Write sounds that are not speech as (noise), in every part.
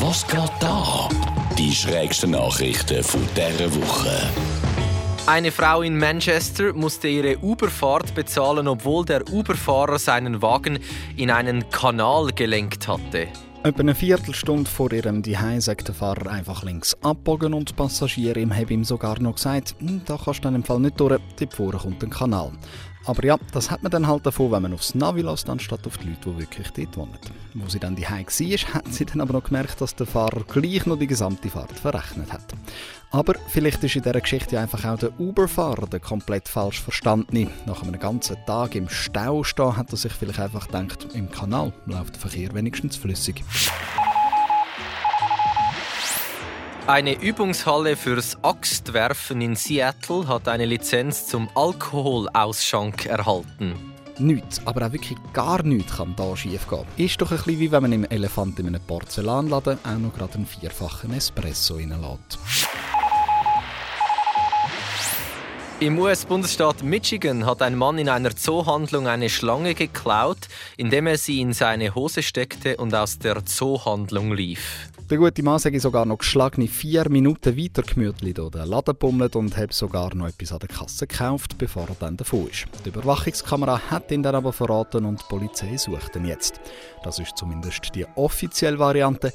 Was geht da? Die schrägsten Nachrichten von dieser Woche. Eine Frau in Manchester musste ihre Uberfahrt bezahlen, obwohl der Uberfahrer seinen Wagen in einen Kanal gelenkt hatte. Etwa eine Viertelstunde vor ihrem Zuhause sagt der Fahrer einfach links abbogen und die Passagierin haben ihm sogar noch gesagt, «Hm, da kannst du dann im Fall nicht durch, dort vorne kommt ein Kanal. Aber ja, das hat man dann halt davon, wenn man aufs Navi lässt, anstatt auf die Leute, die wirklich dort wohnen. Wo sie dann die war, (laughs) hat sie dann aber noch gemerkt, dass der Fahrer gleich noch die gesamte Fahrt verrechnet hat. Aber vielleicht ist in dieser Geschichte einfach auch der Uber-Fahrer der komplett falsch verstandene. Nach einem ganzen Tag im Stau stehen, hat er sich vielleicht einfach gedacht, im Kanal läuft der Verkehr wenigstens flüssig. Eine Übungshalle fürs Axtwerfen in Seattle hat eine Lizenz zum Alkoholausschank erhalten. Nichts, aber auch wirklich gar nichts kann da schief gehen. Ist doch ein bisschen wie wenn man im Elefant in einem Porzellanladen auch noch gerade einen vierfachen Espresso reinlässt. Im US-Bundesstaat Michigan hat ein Mann in einer Zoohandlung eine Schlange geklaut, indem er sie in seine Hose steckte und aus der Zoohandlung lief. Der gute Mann sei sogar noch geschlagene vier Minuten weiter gemütlich durch den Laden bummelt und hat sogar noch etwas an der Kasse gekauft, bevor er dann davon ist. Die Überwachungskamera hat ihn dann aber verraten und die Polizei sucht ihn jetzt. Das ist zumindest die offizielle Variante.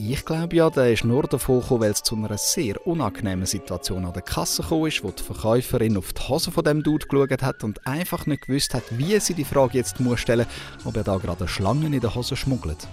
Ich glaube ja, der ist nur davon gekommen, weil es zu einer sehr unangenehmen Situation an der Kasse gekommen ist, wo die Verkäuferin auf die Hose von dem Dude geschaut hat und einfach nicht gewusst hat, wie sie die Frage jetzt muss stellen, ob er da gerade Schlangen in der Hose schmuggelt.